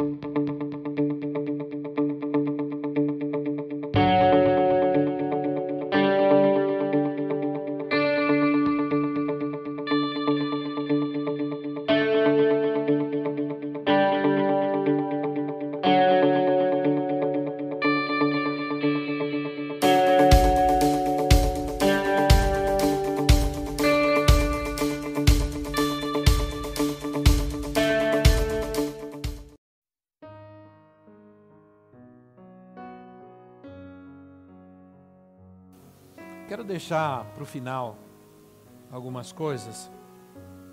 Quero deixar para o final algumas coisas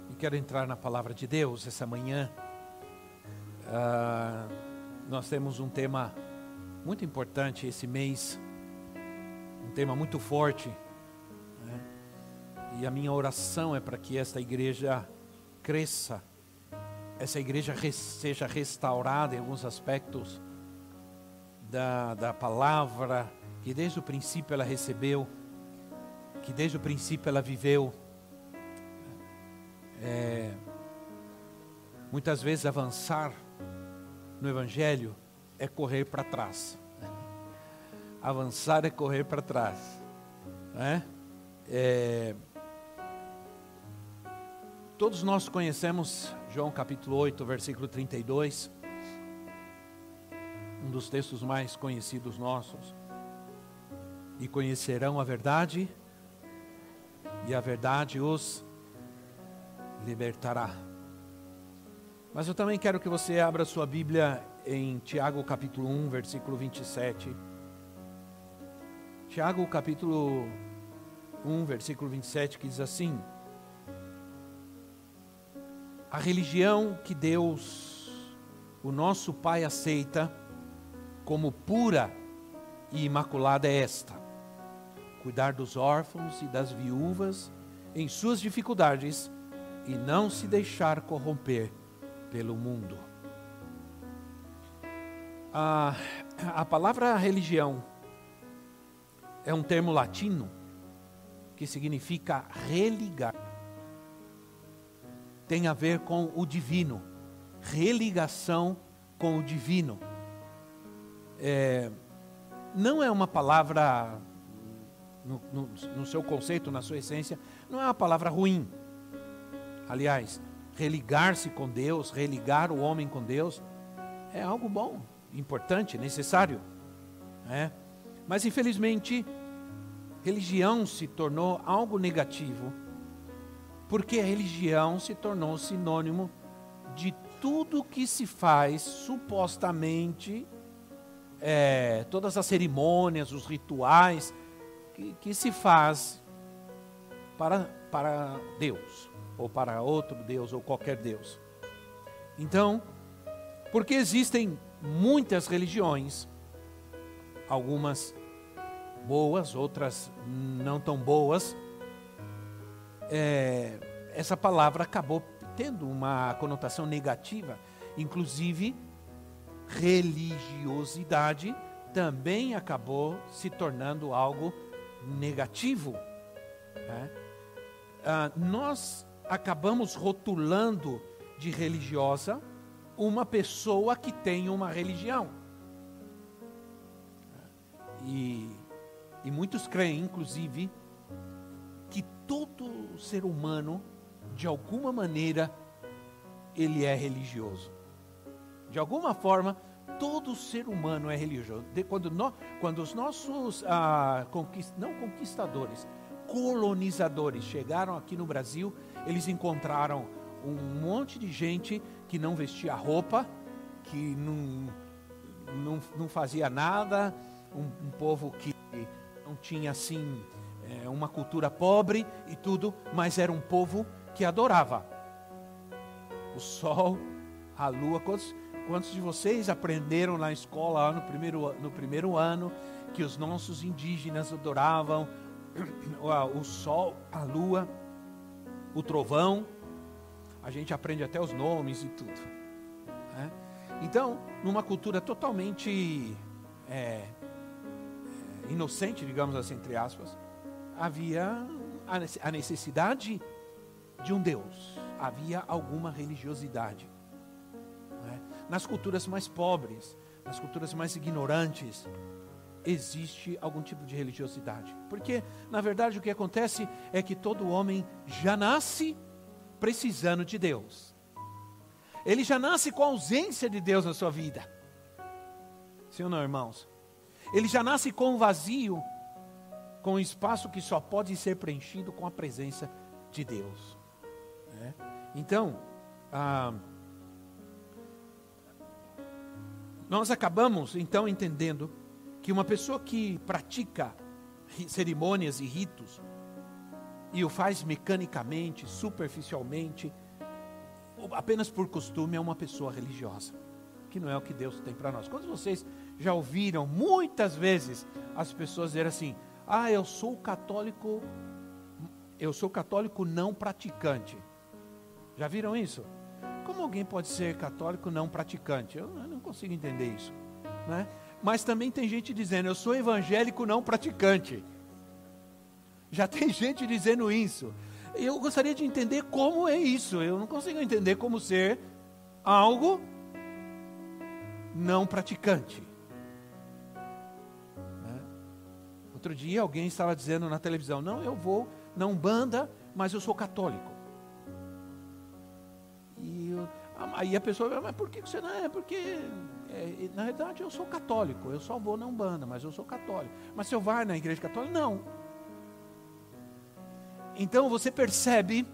e quero entrar na palavra de Deus essa manhã. Ah, nós temos um tema muito importante esse mês, um tema muito forte, né? e a minha oração é para que esta igreja cresça, essa igreja seja restaurada em alguns aspectos da, da palavra que desde o princípio ela recebeu que desde o princípio ela viveu. É, muitas vezes avançar no Evangelho é correr para trás. Avançar é correr para trás. Né? É, todos nós conhecemos João capítulo 8, versículo 32, um dos textos mais conhecidos nossos. E conhecerão a verdade, e a verdade os libertará. Mas eu também quero que você abra sua Bíblia em Tiago capítulo 1, versículo 27. Tiago capítulo 1, versículo 27, que diz assim: A religião que Deus, o nosso Pai, aceita como pura e imaculada é esta cuidar dos órfãos e das viúvas em suas dificuldades e não se deixar corromper pelo mundo. A, a palavra religião é um termo latino que significa religar. Tem a ver com o divino, religação com o divino. É, não é uma palavra no, no, no seu conceito, na sua essência, não é uma palavra ruim. Aliás, religar-se com Deus, religar o homem com Deus, é algo bom, importante, necessário. É? Mas infelizmente, religião se tornou algo negativo, porque a religião se tornou sinônimo de tudo que se faz supostamente, é, todas as cerimônias, os rituais, que, que se faz para, para Deus, ou para outro Deus, ou qualquer Deus. Então, porque existem muitas religiões, algumas boas, outras não tão boas, é, essa palavra acabou tendo uma conotação negativa, inclusive religiosidade também acabou se tornando algo negativo. Né? Ah, nós acabamos rotulando de religiosa uma pessoa que tem uma religião. E, e muitos creem, inclusive, que todo ser humano, de alguma maneira, ele é religioso. De alguma forma, todo ser humano é religioso. De, quando, quando os nossos ah, conquist, não conquistadores, colonizadores chegaram aqui no Brasil, eles encontraram um monte de gente que não vestia roupa, que não, não, não fazia nada, um, um povo que não tinha assim é, uma cultura pobre e tudo, mas era um povo que adorava o sol, a lua. Quantos, Quantos de vocês aprenderam na escola no primeiro, no primeiro ano que os nossos indígenas adoravam o sol, a lua, o trovão? A gente aprende até os nomes e tudo. Né? Então, numa cultura totalmente é, é, inocente, digamos assim, entre aspas, havia a necessidade de um Deus, havia alguma religiosidade. Nas culturas mais pobres, nas culturas mais ignorantes, existe algum tipo de religiosidade. Porque, na verdade, o que acontece é que todo homem já nasce precisando de Deus. Ele já nasce com a ausência de Deus na sua vida. Sim ou não, irmãos? Ele já nasce com um vazio, com um espaço que só pode ser preenchido com a presença de Deus. Né? Então, ah, nós acabamos então entendendo que uma pessoa que pratica cerimônias e ritos e o faz mecanicamente, superficialmente, apenas por costume, é uma pessoa religiosa, que não é o que Deus tem para nós. Quando vocês já ouviram muitas vezes as pessoas dizer assim: "Ah, eu sou católico, eu sou católico não praticante". Já viram isso? Como alguém pode ser católico não praticante? Eu, eu não consigo entender isso, né? Mas também tem gente dizendo, eu sou evangélico não praticante. Já tem gente dizendo isso. Eu gostaria de entender como é isso. Eu não consigo entender como ser algo não praticante. Né? Outro dia alguém estava dizendo na televisão: Não, eu vou na Umbanda, mas eu sou católico. Aí a pessoa, mas por que você não é? Porque é, na verdade eu sou católico, eu só vou na Umbanda, mas eu sou católico. Mas se eu vai na igreja católica, não. Então você percebe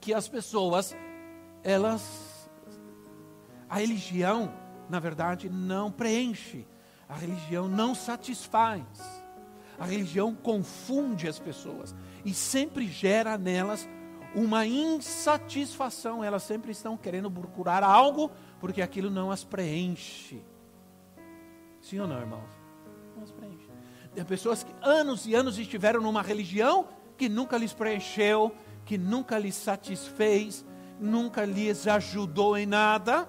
que as pessoas, elas, a religião, na verdade, não preenche, a religião não satisfaz, a religião confunde as pessoas e sempre gera nelas uma insatisfação, elas sempre estão querendo procurar algo porque aquilo não as preenche. Sim ou não, irmãos? Não as preenche. Tem pessoas que anos e anos estiveram numa religião que nunca lhes preencheu, que nunca lhes satisfez, nunca lhes ajudou em nada.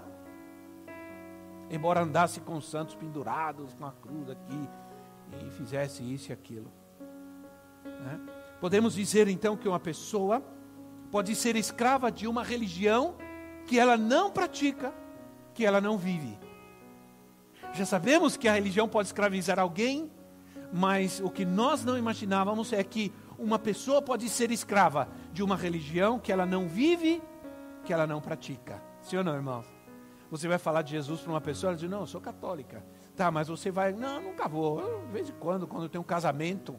Embora andasse com os santos pendurados, com a cruz aqui, e fizesse isso e aquilo. Né? Podemos dizer então que uma pessoa pode ser escrava de uma religião que ela não pratica, que ela não vive. Já sabemos que a religião pode escravizar alguém, mas o que nós não imaginávamos é que uma pessoa pode ser escrava de uma religião que ela não vive, que ela não pratica. Sim ou não, irmãos? Você vai falar de Jesus para uma pessoa, ela diz: Não, eu sou católica. Tá, mas você vai, não, nunca vou. Eu, de vez em quando, quando tem um casamento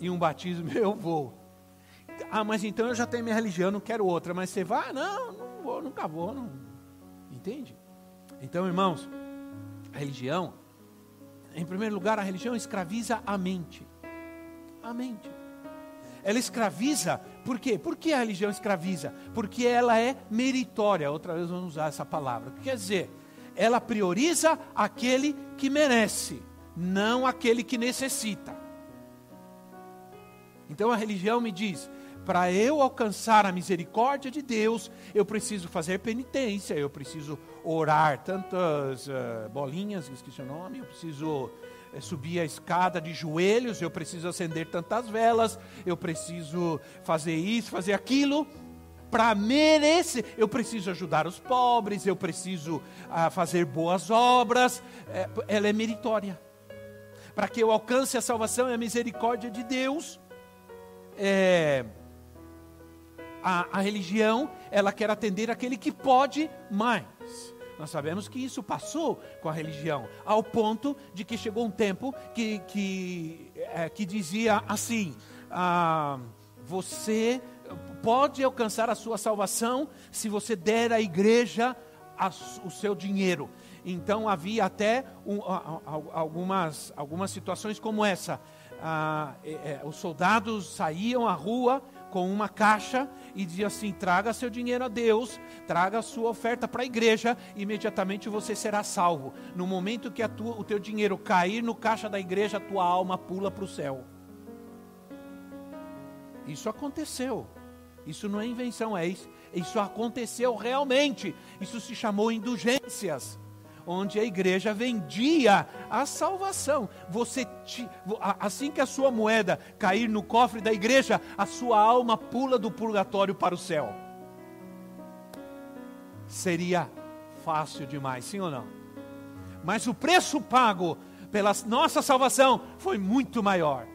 e um batismo, eu vou. Ah, mas então eu já tenho minha religião, não quero outra. Mas você vai? Não, não vou, nunca vou. Não. Entende? Então, irmãos, a religião, em primeiro lugar, a religião escraviza a mente. A mente. Ela escraviza, por quê? Por que a religião escraviza? Porque ela é meritória. Outra vez vamos usar essa palavra. Quer dizer, ela prioriza aquele que merece, não aquele que necessita. Então a religião me diz: para eu alcançar a misericórdia de Deus, eu preciso fazer penitência, eu preciso orar tantas uh, bolinhas, esqueci o nome, eu preciso uh, subir a escada de joelhos, eu preciso acender tantas velas, eu preciso fazer isso, fazer aquilo. Para merecer, eu preciso ajudar os pobres, eu preciso uh, fazer boas obras, eh, ela é meritória. Para que eu alcance a salvação e a misericórdia de Deus, é, a, a religião, ela quer atender aquele que pode mais. Nós sabemos que isso passou com a religião, ao ponto de que chegou um tempo que, que, é, que dizia assim: ah, você pode alcançar a sua salvação se você der à igreja a, o seu dinheiro. Então havia até um, algumas, algumas situações como essa. Ah, é, é, os soldados saíam à rua com uma caixa e dizia assim: traga seu dinheiro a Deus, traga a sua oferta para a igreja, imediatamente você será salvo. No momento que tua, o teu dinheiro cair no caixa da igreja, a tua alma pula para o céu. Isso aconteceu. Isso não é invenção, é isso. Isso aconteceu realmente. Isso se chamou indulgências onde a igreja vendia a salvação. Você assim que a sua moeda cair no cofre da igreja, a sua alma pula do purgatório para o céu. Seria fácil demais, sim ou não? Mas o preço pago pela nossa salvação foi muito maior.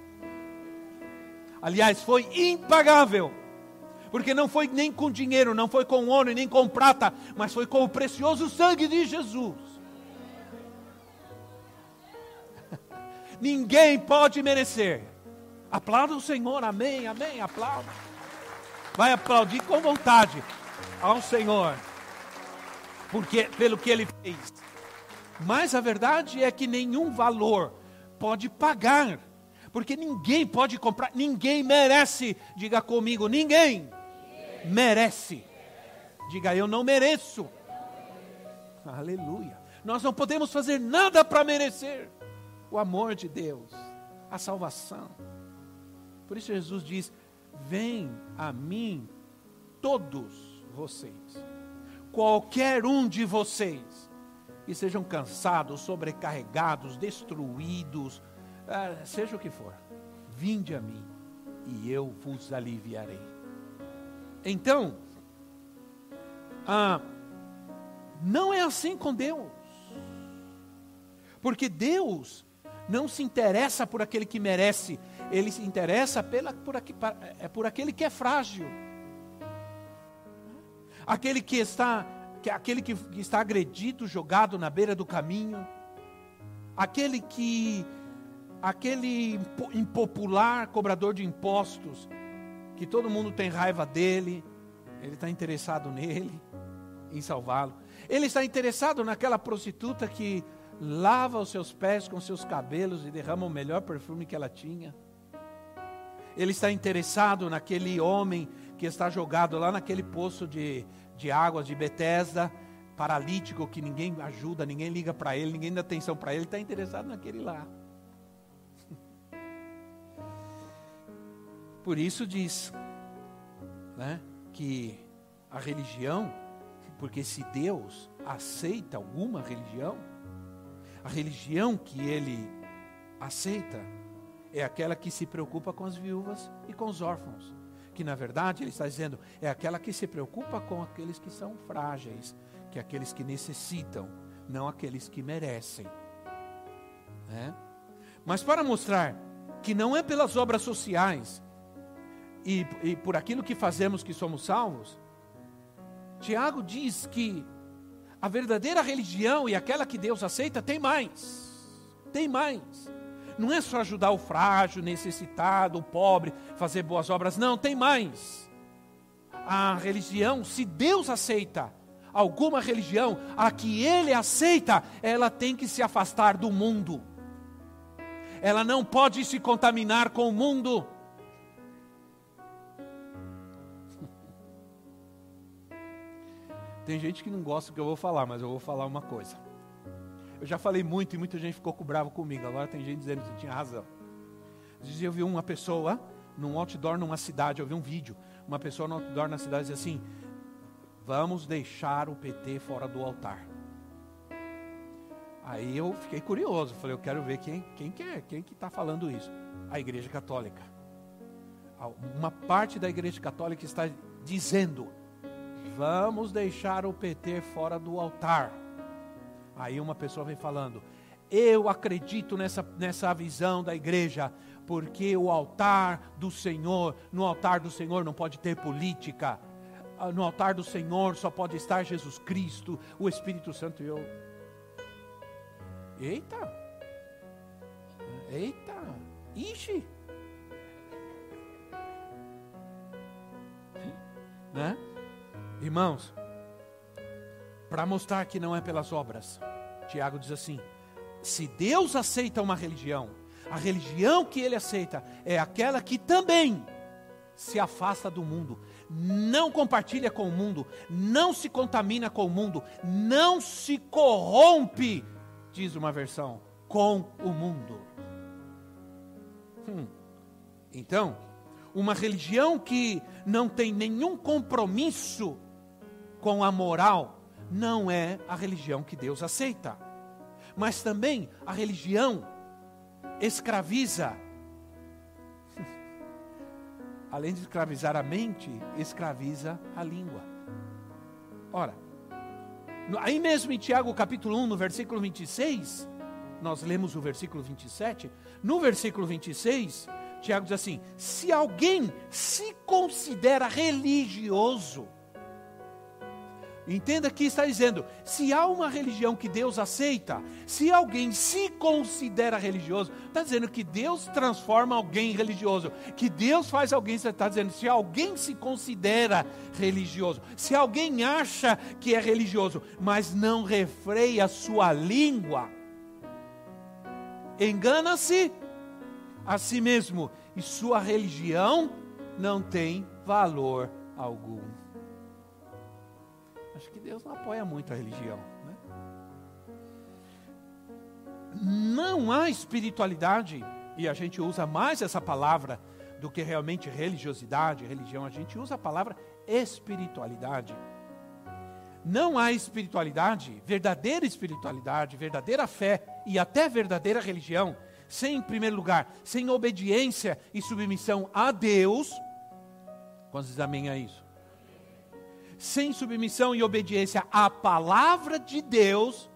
Aliás, foi impagável. Porque não foi nem com dinheiro, não foi com ouro, nem com prata, mas foi com o precioso sangue de Jesus. Ninguém pode merecer. Aplauda o Senhor, amém, amém, aplauda. Vai aplaudir com vontade ao Senhor, porque pelo que Ele fez. Mas a verdade é que nenhum valor pode pagar, porque ninguém pode comprar, ninguém merece. Diga comigo, ninguém merece. Diga eu não mereço. Aleluia. Nós não podemos fazer nada para merecer o amor de Deus, a salvação. Por isso Jesus diz: Vem a mim todos vocês, qualquer um de vocês, que sejam cansados, sobrecarregados, destruídos, ah, seja o que for, vinde a mim e eu vos aliviarei. Então, ah, não é assim com Deus, porque Deus não se interessa por aquele que merece, ele se interessa pela, por, aqui, é por aquele que é frágil. Aquele que está, que, aquele que, que está agredido, jogado na beira do caminho. Aquele que, aquele impopular cobrador de impostos, que todo mundo tem raiva dele, ele está interessado nele, em salvá-lo. Ele está interessado naquela prostituta que lava os seus pés com seus cabelos e derrama o melhor perfume que ela tinha. Ele está interessado naquele homem que está jogado lá naquele poço de, de águas de Betesda, paralítico, que ninguém ajuda, ninguém liga para ele, ninguém dá atenção para ele, ele está interessado naquele lá. Por isso diz né, que a religião, porque se Deus aceita alguma religião, a religião que ele aceita é aquela que se preocupa com as viúvas e com os órfãos. Que na verdade ele está dizendo é aquela que se preocupa com aqueles que são frágeis, que é aqueles que necessitam, não aqueles que merecem. Né? Mas para mostrar que não é pelas obras sociais e, e por aquilo que fazemos que somos salvos, Tiago diz que a verdadeira religião e aquela que Deus aceita tem mais. Tem mais. Não é só ajudar o frágil, necessitado, o pobre, fazer boas obras. Não, tem mais. A religião, se Deus aceita alguma religião, a que Ele aceita, ela tem que se afastar do mundo. Ela não pode se contaminar com o mundo. Tem gente que não gosta do que eu vou falar, mas eu vou falar uma coisa. Eu já falei muito e muita gente ficou bravo comigo. Agora tem gente dizendo que tinha razão. Dizia eu vi uma pessoa num outdoor numa cidade, eu vi um vídeo, uma pessoa no outdoor na cidade dizia assim: "Vamos deixar o PT fora do altar". Aí eu fiquei curioso, falei, eu quero ver quem quem que é, quem que está falando isso. A Igreja Católica. Uma parte da Igreja Católica está dizendo Vamos deixar o PT fora do altar. Aí uma pessoa vem falando: Eu acredito nessa, nessa visão da igreja, porque o altar do Senhor, no altar do Senhor não pode ter política. Ah, no altar do Senhor só pode estar Jesus Cristo, o Espírito Santo e eu. Eita! Eita! Ixi! Né? Irmãos, para mostrar que não é pelas obras, Tiago diz assim: se Deus aceita uma religião, a religião que ele aceita é aquela que também se afasta do mundo, não compartilha com o mundo, não se contamina com o mundo, não se corrompe, diz uma versão, com o mundo. Hum. Então, uma religião que não tem nenhum compromisso com a moral não é a religião que Deus aceita. Mas também a religião escraviza. Além de escravizar a mente, escraviza a língua. Ora, Aí mesmo em Tiago capítulo 1, no versículo 26, nós lemos o versículo 27. No versículo 26, Tiago diz assim: se alguém se considera religioso, Entenda que está dizendo: se há uma religião que Deus aceita, se alguém se considera religioso, está dizendo que Deus transforma alguém em religioso, que Deus faz alguém, está dizendo, se alguém se considera religioso, se alguém acha que é religioso, mas não refreia sua língua, engana-se a si mesmo, e sua religião não tem valor algum. Deus não apoia muito a religião. Né? Não há espiritualidade, e a gente usa mais essa palavra do que realmente religiosidade, religião, a gente usa a palavra espiritualidade. Não há espiritualidade, verdadeira espiritualidade, verdadeira fé e até verdadeira religião, sem, em primeiro lugar, sem obediência e submissão a Deus. Quantos amém a isso? Sem submissão e obediência à palavra de Deus,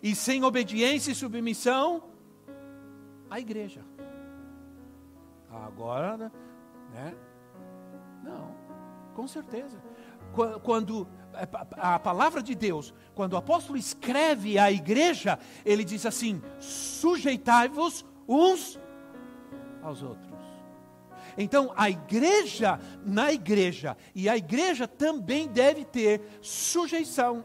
e sem obediência e submissão à igreja. Agora, né? Não, com certeza. Quando a palavra de Deus, quando o apóstolo escreve à igreja, ele diz assim: sujeitai-vos uns aos outros. Então, a igreja, na igreja, e a igreja também deve ter sujeição.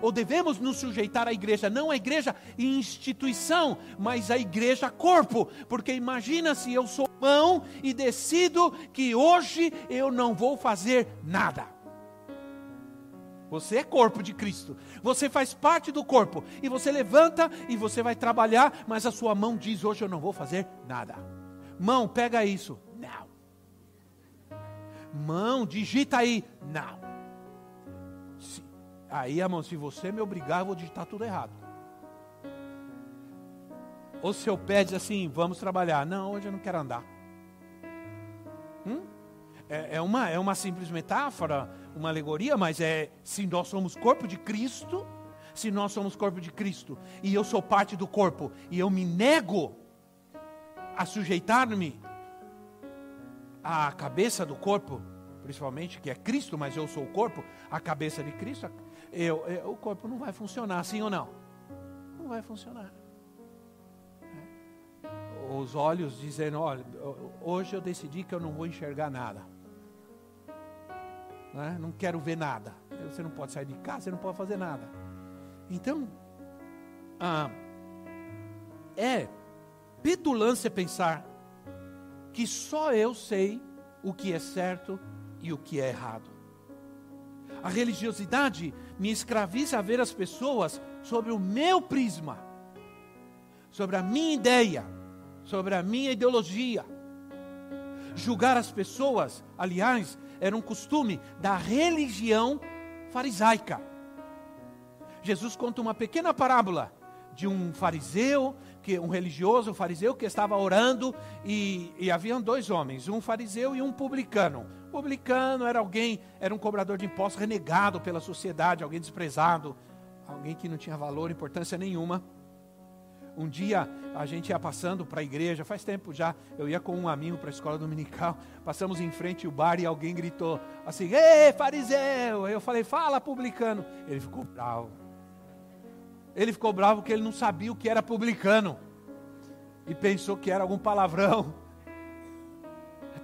Ou devemos nos sujeitar à igreja, não a igreja instituição, mas a igreja corpo. Porque imagina se eu sou mão e decido que hoje eu não vou fazer nada. Você é corpo de Cristo. Você faz parte do corpo. E você levanta e você vai trabalhar, mas a sua mão diz: hoje eu não vou fazer nada. Mão, pega isso. Mão, digita aí. Não. Se, aí, irmão, se você me obrigar, eu vou digitar tudo errado. Ou se eu pede assim, vamos trabalhar. Não, hoje eu não quero andar. Hum? É, é, uma, é uma simples metáfora, uma alegoria, mas é se nós somos corpo de Cristo, se nós somos corpo de Cristo, e eu sou parte do corpo, e eu me nego a sujeitar-me a cabeça do corpo, principalmente que é Cristo, mas eu sou o corpo, a cabeça de Cristo, eu, eu, o corpo não vai funcionar, sim ou não? Não vai funcionar. É. Os olhos dizendo: olha, hoje eu decidi que eu não vou enxergar nada. Né? Não quero ver nada. Você não pode sair de casa, você não pode fazer nada. Então, ah, é petulância pensar que só eu sei o que é certo e o que é errado. A religiosidade me escraviza a ver as pessoas sobre o meu prisma, sobre a minha ideia, sobre a minha ideologia. Julgar as pessoas, aliás, era um costume da religião farisaica. Jesus conta uma pequena parábola de um fariseu que um religioso, um fariseu que estava orando e, e haviam dois homens, um fariseu e um publicano. O publicano era alguém, era um cobrador de impostos renegado pela sociedade, alguém desprezado, alguém que não tinha valor, importância nenhuma. Um dia a gente ia passando para a igreja, faz tempo já, eu ia com um amigo para a escola dominical, passamos em frente ao bar e alguém gritou assim: Ei, fariseu! Eu falei: Fala, publicano. Ele ficou bravo. Ele ficou bravo porque ele não sabia o que era publicano. E pensou que era algum palavrão.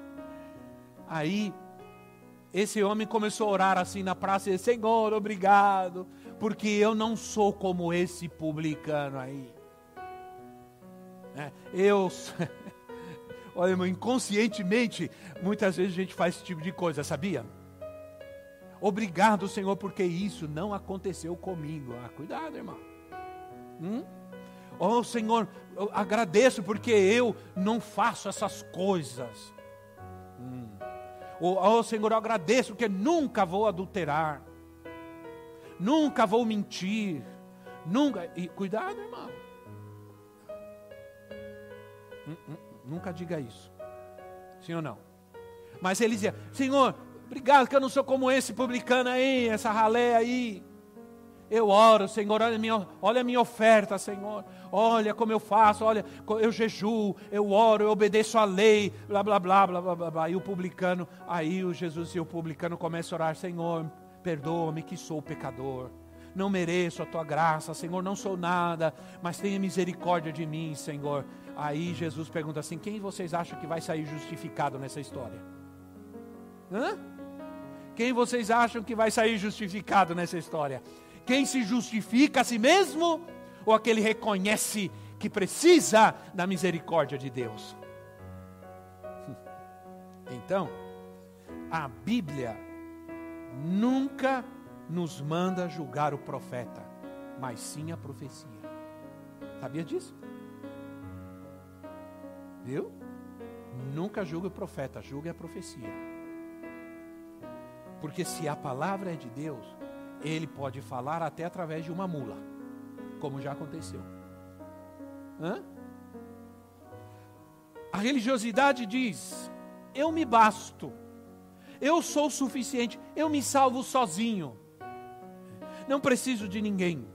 Aí, esse homem começou a orar assim na praça e Senhor, obrigado, porque eu não sou como esse publicano aí. É, eu, olha, irmão, inconscientemente, muitas vezes a gente faz esse tipo de coisa, sabia? Obrigado, Senhor, porque isso não aconteceu comigo. Ah, cuidado, irmão. Hum? Oh Senhor, eu agradeço porque eu não faço essas coisas. Hum. Oh, oh Senhor, eu agradeço porque nunca vou adulterar, nunca vou mentir, nunca. E cuidado, irmão. Hum, hum, nunca diga isso. Sim ou não? Mas ele dizia: Senhor, Obrigado que eu não sou como esse publicano aí, essa ralé aí. Eu oro, Senhor, olha a, minha, olha a minha oferta, Senhor. Olha como eu faço, olha, eu jejuo, eu oro, eu obedeço a lei, blá, blá, blá, blá, blá, blá, blá. E o publicano, aí o Jesus e o publicano começam a orar, Senhor, perdoa-me que sou pecador. Não mereço a tua graça, Senhor, não sou nada, mas tenha misericórdia de mim, Senhor. Aí Jesus pergunta assim: quem vocês acham que vai sair justificado nessa história? Hã? Quem vocês acham que vai sair justificado nessa história? Quem se justifica a si mesmo ou aquele reconhece que precisa da misericórdia de Deus? Então, a Bíblia nunca nos manda julgar o profeta, mas sim a profecia. Sabia disso? Viu? Nunca julgue o profeta, julgue a profecia. Porque se a palavra é de Deus, ele pode falar até através de uma mula, como já aconteceu. Hã? A religiosidade diz: eu me basto, eu sou o suficiente, eu me salvo sozinho, não preciso de ninguém.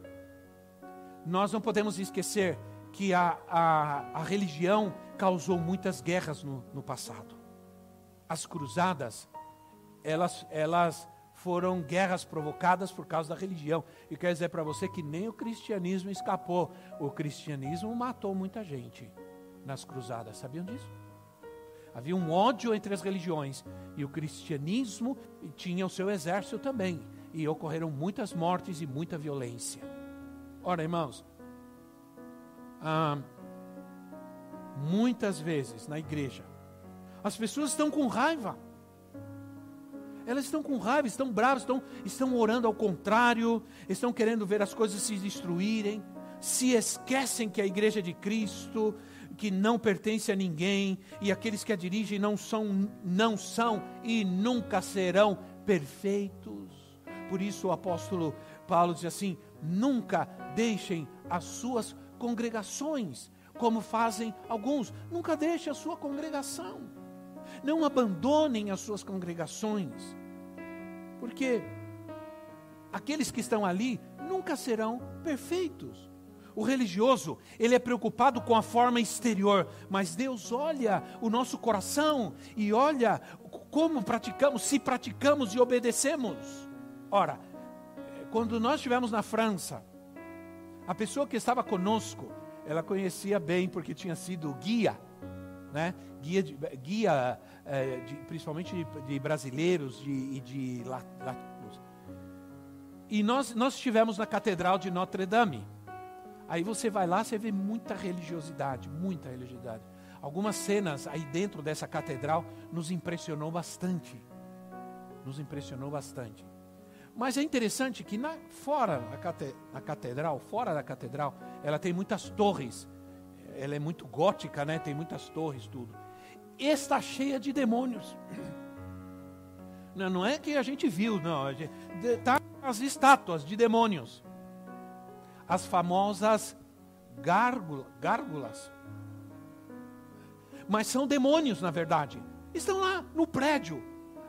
Nós não podemos esquecer que a, a, a religião causou muitas guerras no, no passado. As cruzadas, elas, elas foram guerras provocadas por causa da religião. E quero dizer para você que nem o cristianismo escapou. O cristianismo matou muita gente nas cruzadas. Sabiam disso? Havia um ódio entre as religiões. E o cristianismo tinha o seu exército também. E ocorreram muitas mortes e muita violência. Ora, irmãos, ah, muitas vezes na igreja, as pessoas estão com raiva elas estão com raiva, estão bravas, estão, estão orando ao contrário, estão querendo ver as coisas se destruírem, se esquecem que a igreja de Cristo, que não pertence a ninguém, e aqueles que a dirigem não são, não são e nunca serão perfeitos. Por isso o apóstolo Paulo diz assim: nunca deixem as suas congregações, como fazem alguns, nunca deixe a sua congregação não abandonem as suas congregações, porque aqueles que estão ali nunca serão perfeitos. O religioso, ele é preocupado com a forma exterior, mas Deus olha o nosso coração e olha como praticamos, se praticamos e obedecemos. Ora, quando nós estivemos na França, a pessoa que estava conosco, ela conhecia bem porque tinha sido guia, né? Guia, de, guia é, de, principalmente de, de, brasileiros de, e de latinos. E nós, nós estivemos na Catedral de Notre Dame. Aí você vai lá, você vê muita religiosidade, muita religiosidade. Algumas cenas aí dentro dessa catedral nos impressionou bastante. Nos impressionou bastante. Mas é interessante que na, fora da catedral, fora da catedral, ela tem muitas torres. Ela é muito gótica, né? Tem muitas torres, tudo está cheia de demônios. Não, não é que a gente viu, não. Está as estátuas de demônios. As famosas gárgulas. Mas são demônios, na verdade. Estão lá no prédio,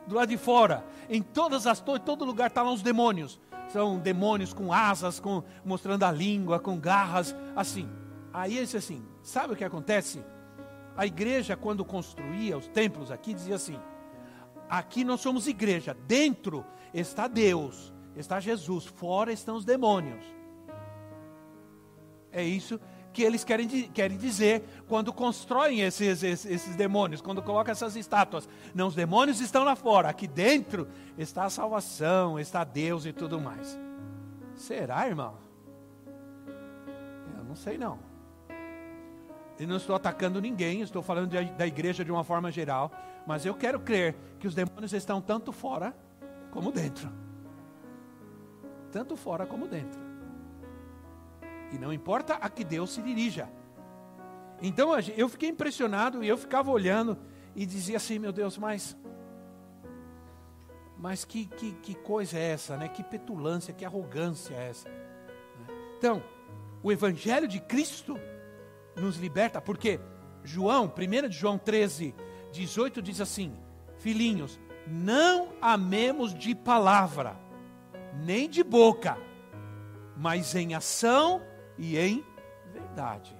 do lado de fora. Em todas as torres, todo lugar estão tá lá os demônios. São demônios com asas, com, mostrando a língua, com garras, assim. Aí ele disse assim: sabe o que acontece? A igreja, quando construía os templos aqui, dizia assim: aqui nós somos igreja, dentro está Deus, está Jesus, fora estão os demônios. É isso que eles querem, querem dizer quando constroem esses, esses, esses, demônios, quando colocam essas estátuas. Não, os demônios estão lá fora, aqui dentro está a salvação, está Deus e tudo mais. Será, irmão? Eu não sei não. E não estou atacando ninguém, estou falando de, da igreja de uma forma geral. Mas eu quero crer que os demônios estão tanto fora como dentro. Tanto fora como dentro. E não importa a que Deus se dirija. Então eu fiquei impressionado e eu ficava olhando e dizia assim: meu Deus, mas. Mas que, que, que coisa é essa, né? Que petulância, que arrogância é essa? Então, o Evangelho de Cristo nos liberta, porque João, 1 de João 13, 18 diz assim: Filhinhos, Não amemos de palavra, nem de boca, mas em ação e em verdade.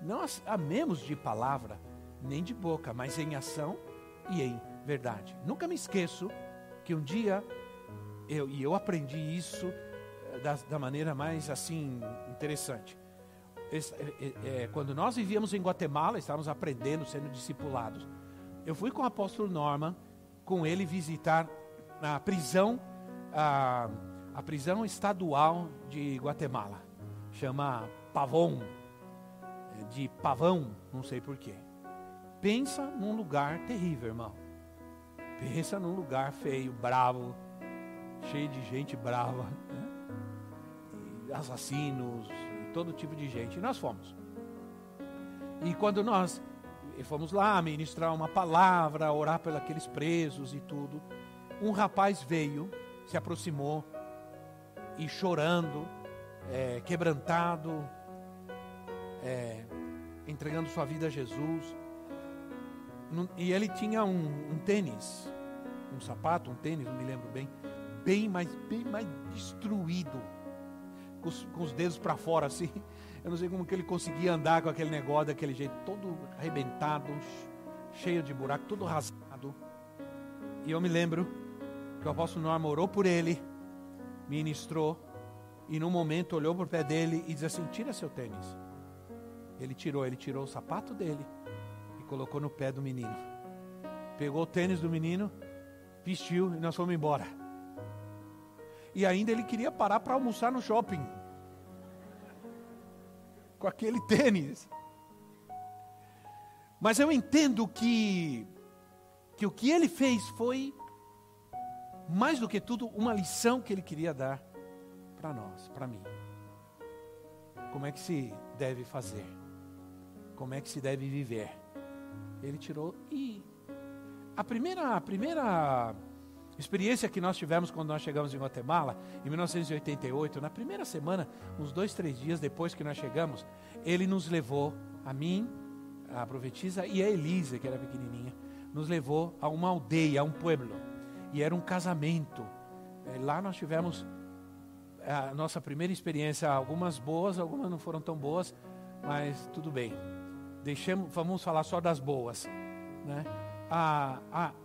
Não amemos de palavra, nem de boca, mas em ação e em verdade. Nunca me esqueço que um dia, eu, e eu aprendi isso eh, da, da maneira mais assim interessante. Esse, é, é, quando nós vivíamos em Guatemala, estávamos aprendendo, sendo discipulados. Eu fui com o apóstolo Norman, com ele visitar a prisão, a, a prisão estadual de Guatemala. Chama Pavão, de pavão, não sei porquê. Pensa num lugar terrível, irmão. Pensa num lugar feio, bravo, cheio de gente brava, né? assassinos, todo tipo de gente. E nós fomos. E quando nós fomos lá ministrar uma palavra, orar pelos presos e tudo, um rapaz veio, se aproximou e chorando, é, quebrantado, é, entregando sua vida a Jesus. E ele tinha um, um, tênis, um sapato, um tênis, não me lembro bem, bem mais, bem mais destruído, com os, com os dedos para fora assim. Eu não sei como que ele conseguia andar com aquele negócio daquele jeito, todo arrebentado, cheio de buraco, todo rasgado. E eu me lembro que o apóstolo Norma orou por ele, ministrou, e num momento olhou para o pé dele e disse assim: Tira seu tênis. Ele tirou, ele tirou o sapato dele e colocou no pé do menino. Pegou o tênis do menino, vestiu e nós fomos embora. E ainda ele queria parar para almoçar no shopping. Com aquele tênis. Mas eu entendo que que o que ele fez foi mais do que tudo uma lição que ele queria dar para nós, para mim. Como é que se deve fazer? como é que se deve viver. Ele tirou e a primeira, a primeira experiência que nós tivemos quando nós chegamos em Guatemala, em 1988, na primeira semana, uns dois, três dias depois que nós chegamos, ele nos levou, a mim, a profetisa e a Elisa, que era pequenininha, nos levou a uma aldeia, a um pueblo. E era um casamento. É, lá nós tivemos a nossa primeira experiência, algumas boas, algumas não foram tão boas, mas tudo bem deixemos, vamos falar só das boas, né?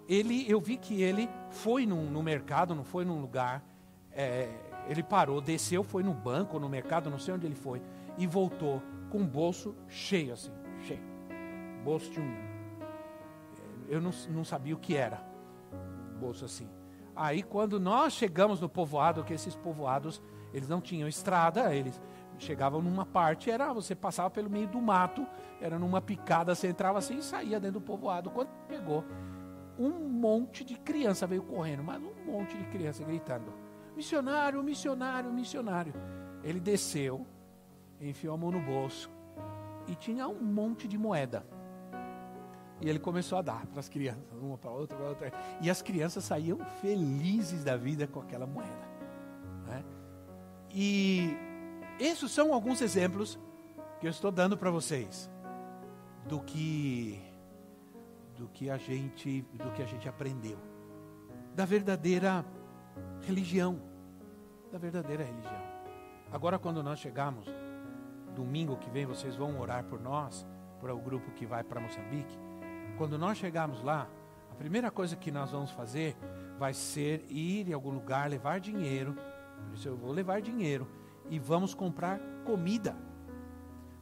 Ele, eu vi que ele foi num, no mercado, não foi num lugar, é, ele parou, desceu, foi no banco, no mercado, não sei onde ele foi, e voltou com um bolso cheio assim, cheio, bolso de um, eu não, não sabia o que era, bolso assim. Aí quando nós chegamos no povoado, que esses povoados, eles não tinham estrada, eles chegavam numa parte, era você passava pelo meio do mato, era numa picada, você entrava assim e saía dentro do povoado. Quando pegou, um monte de criança veio correndo, mas um monte de criança gritando: missionário, missionário, missionário. Ele desceu, enfiou a mão no bolso e tinha um monte de moeda. E ele começou a dar para as crianças, uma para outra, para outra. E as crianças saíam felizes da vida com aquela moeda. Né? E esses são alguns exemplos que eu estou dando para vocês do que do que a gente do que a gente aprendeu da verdadeira religião, da verdadeira religião. Agora quando nós chegamos domingo que vem vocês vão orar por nós, por o grupo que vai para Moçambique. Quando nós chegarmos lá, a primeira coisa que nós vamos fazer vai ser ir em algum lugar, levar dinheiro. Por isso eu vou levar dinheiro e vamos comprar comida.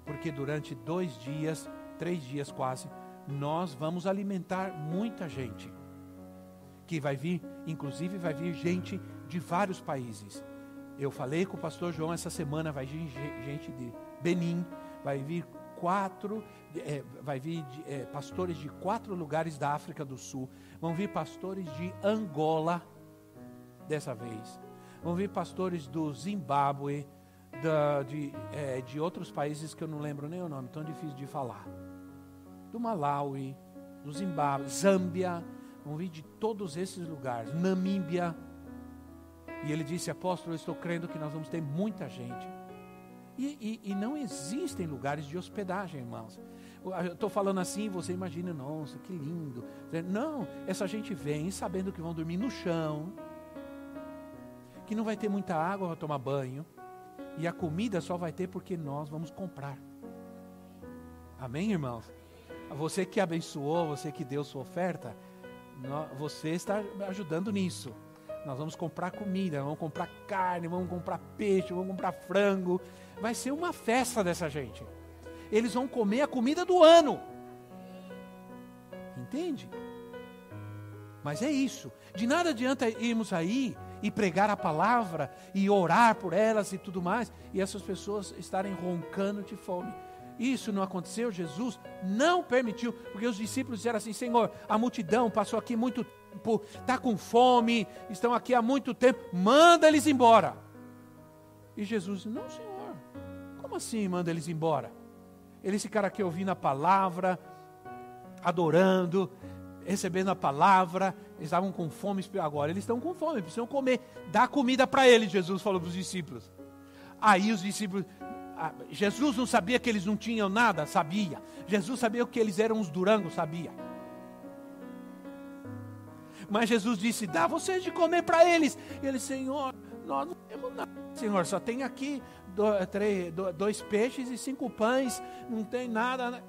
Porque durante dois dias, três dias quase, nós vamos alimentar muita gente. Que vai vir, inclusive vai vir gente de vários países. Eu falei com o pastor João essa semana, vai vir gente de Benin, vai vir quatro, é, vai vir é, pastores de quatro lugares da África do Sul, vão vir pastores de Angola, dessa vez, Vão vir pastores do Zimbábue, de, é, de outros países que eu não lembro nem o nome, tão difícil de falar. Do Malawi, do Zimbábue, Zâmbia, vão vir de todos esses lugares, Namíbia. E ele disse, apóstolo, eu estou crendo que nós vamos ter muita gente. E, e, e não existem lugares de hospedagem, irmãos. eu estou falando assim, você imagina, nossa, que lindo. Não, essa gente vem sabendo que vão dormir no chão, que não vai ter muita água para tomar banho, e a comida só vai ter porque nós vamos comprar. Amém, irmãos? Você que abençoou, você que deu sua oferta, você está ajudando nisso. Nós vamos comprar comida, vamos comprar carne, vamos comprar peixe, vamos comprar frango. Vai ser uma festa dessa gente. Eles vão comer a comida do ano. Entende? Mas é isso. De nada adianta irmos aí e pregar a palavra e orar por elas e tudo mais, e essas pessoas estarem roncando de fome. Isso não aconteceu, Jesus não permitiu, porque os discípulos disseram assim: Senhor, a multidão passou aqui muito tempo, está com fome, estão aqui há muito tempo, manda eles embora. E Jesus, não, Senhor, como assim manda eles embora? Eles ficaram aqui ouvindo a palavra, adorando, recebendo a palavra, eles estavam com fome, agora eles estão com fome, precisam comer, dá comida para eles, Jesus falou para os discípulos. Aí os discípulos, Jesus não sabia que eles não tinham nada? Sabia. Jesus sabia que eles eram uns durangos? Sabia. Mas Jesus disse: Dá vocês de comer para eles. E ele, Senhor, nós não temos nada. Senhor, só tem aqui dois, três, dois peixes e cinco pães. Não tem nada.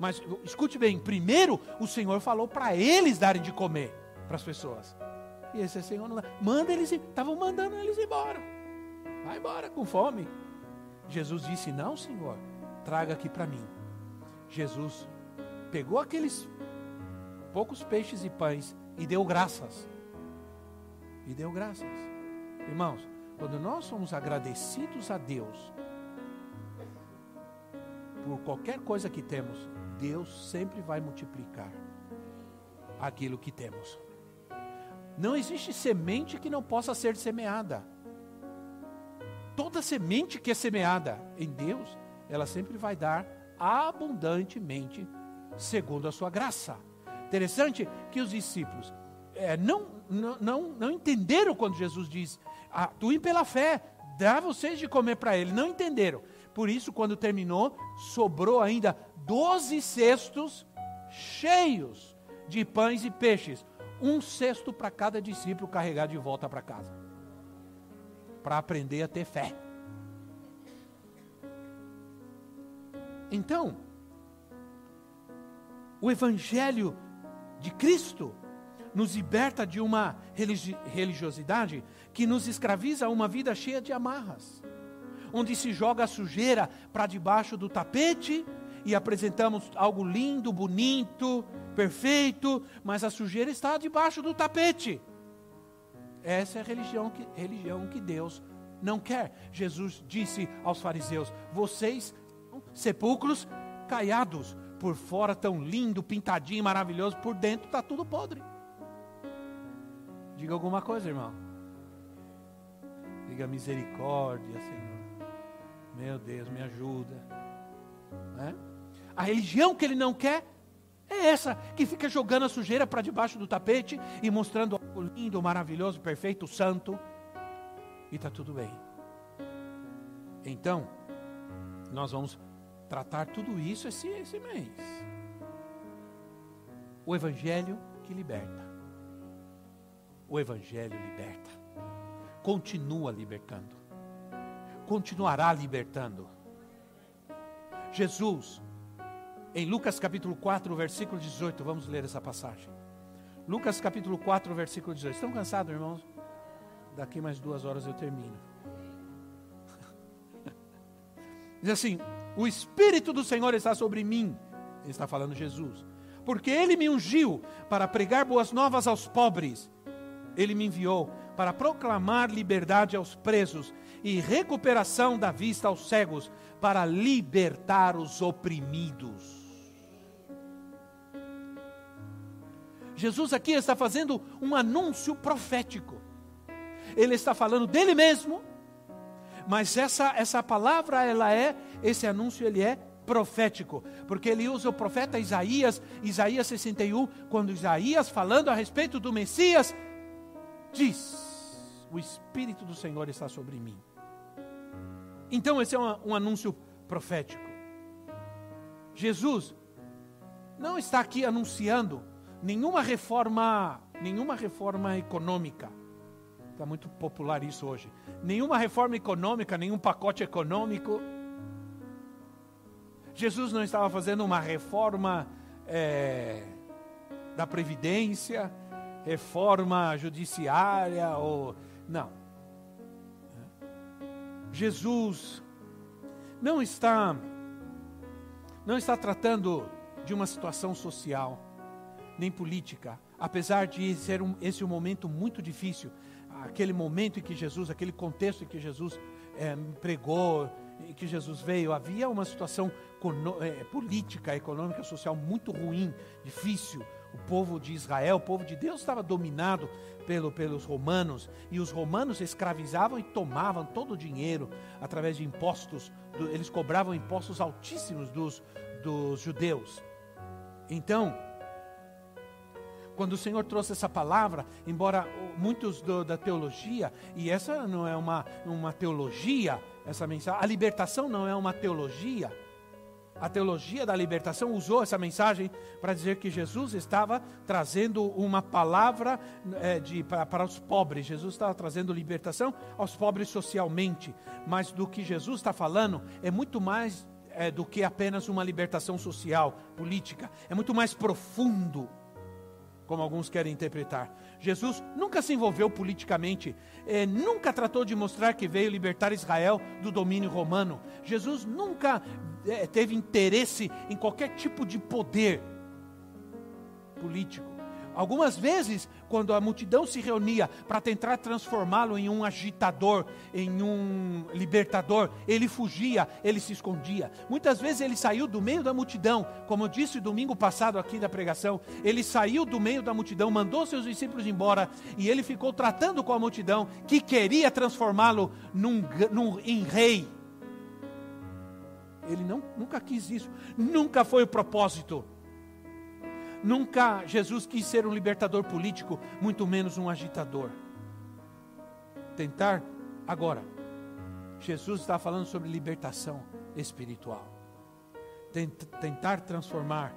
Mas escute bem: primeiro o Senhor falou para eles darem de comer para as pessoas. E esse Senhor não dá. Manda eles, estavam mandando eles embora. Vai embora com fome. Jesus disse: Não, Senhor, traga aqui para mim. Jesus pegou aqueles poucos peixes e pães e deu graças. E deu graças. Irmãos, quando nós somos agradecidos a Deus por qualquer coisa que temos, Deus sempre vai multiplicar aquilo que temos. Não existe semente que não possa ser semeada. Toda semente que é semeada em Deus, ela sempre vai dar abundantemente, segundo a sua graça. Interessante que os discípulos é, não, não, não, não entenderam quando Jesus diz: atuem pela fé, dá vocês de comer para ele. Não entenderam. Por isso, quando terminou, sobrou ainda doze cestos cheios de pães e peixes. Um cesto para cada discípulo carregar de volta para casa. Para aprender a ter fé. Então, o Evangelho de Cristo nos liberta de uma religiosidade que nos escraviza a uma vida cheia de amarras, onde se joga a sujeira para debaixo do tapete e apresentamos algo lindo, bonito, perfeito, mas a sujeira está debaixo do tapete. Essa é a religião que, religião que Deus não quer. Jesus disse aos fariseus: Vocês sepulcros caiados, por fora tão lindo, pintadinho, maravilhoso, por dentro está tudo podre. Diga alguma coisa, irmão. Diga misericórdia, Senhor. Meu Deus, me ajuda. Né? A religião que ele não quer é essa, que fica jogando a sujeira para debaixo do tapete e mostrando algo lindo, maravilhoso, perfeito, santo. E está tudo bem. Então, nós vamos tratar tudo isso esse, esse mês. O Evangelho que liberta. O Evangelho liberta. Continua libertando. Continuará libertando. Jesus, em Lucas capítulo 4, versículo 18, vamos ler essa passagem. Lucas capítulo 4, versículo 18. Estão cansados, irmãos? Daqui mais duas horas eu termino. Diz assim: o Espírito do Senhor está sobre mim, ele está falando Jesus, porque ele me ungiu para pregar boas novas aos pobres, ele me enviou para proclamar liberdade aos presos e recuperação da vista aos cegos, para libertar os oprimidos. Jesus aqui está fazendo um anúncio profético. Ele está falando dele mesmo mas essa, essa palavra, ela é, esse anúncio, ele é profético, porque ele usa o profeta Isaías, Isaías 61, quando Isaías, falando a respeito do Messias, diz: O Espírito do Senhor está sobre mim. Então, esse é um, um anúncio profético. Jesus não está aqui anunciando nenhuma reforma, nenhuma reforma econômica. Está muito popular isso hoje. Nenhuma reforma econômica, nenhum pacote econômico. Jesus não estava fazendo uma reforma é, da Previdência, reforma judiciária, ou. Não. Jesus não está não está tratando de uma situação social nem política, apesar de ser um, esse um momento muito difícil, aquele momento em que Jesus, aquele contexto em que Jesus é, pregou, em que Jesus veio, havia uma situação é, política, econômica, social muito ruim, difícil. O povo de Israel, o povo de Deus estava dominado pelo, pelos romanos, e os romanos escravizavam e tomavam todo o dinheiro através de impostos, do, eles cobravam impostos altíssimos dos, dos judeus. Então, quando o Senhor trouxe essa palavra, embora muitos do, da teologia, e essa não é uma, uma teologia, essa mensagem, a libertação não é uma teologia. A teologia da libertação usou essa mensagem para dizer que Jesus estava trazendo uma palavra é, de, para, para os pobres. Jesus estava trazendo libertação aos pobres socialmente. Mas do que Jesus está falando é muito mais é, do que apenas uma libertação social, política. É muito mais profundo como alguns querem interpretar. Jesus nunca se envolveu politicamente, eh, nunca tratou de mostrar que veio libertar Israel do domínio romano. Jesus nunca eh, teve interesse em qualquer tipo de poder político. Algumas vezes, quando a multidão se reunia para tentar transformá-lo em um agitador, em um libertador, ele fugia, ele se escondia. Muitas vezes ele saiu do meio da multidão, como eu disse domingo passado aqui da pregação, ele saiu do meio da multidão, mandou seus discípulos embora e ele ficou tratando com a multidão que queria transformá-lo num, num, em rei. Ele não, nunca quis isso, nunca foi o propósito. Nunca Jesus quis ser um libertador político, muito menos um agitador. Tentar, agora, Jesus está falando sobre libertação espiritual. Tentar transformar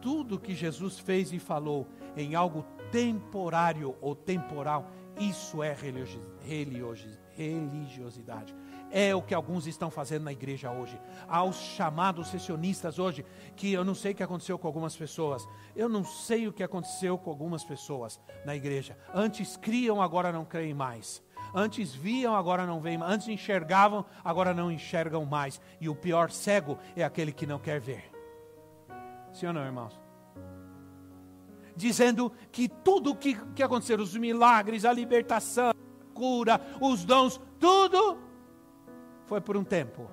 tudo que Jesus fez e falou em algo temporário ou temporal, isso é religiosidade. É o que alguns estão fazendo na igreja hoje. Aos chamados sessionistas hoje, que eu não sei o que aconteceu com algumas pessoas. Eu não sei o que aconteceu com algumas pessoas na igreja. Antes criam, agora não creem mais. Antes viam, agora não veem mais. Antes enxergavam, agora não enxergam mais. E o pior cego é aquele que não quer ver. Sim ou não, irmãos? Dizendo que tudo o que, que aconteceu, os milagres, a libertação, a cura, os dons, tudo foi por um tempo.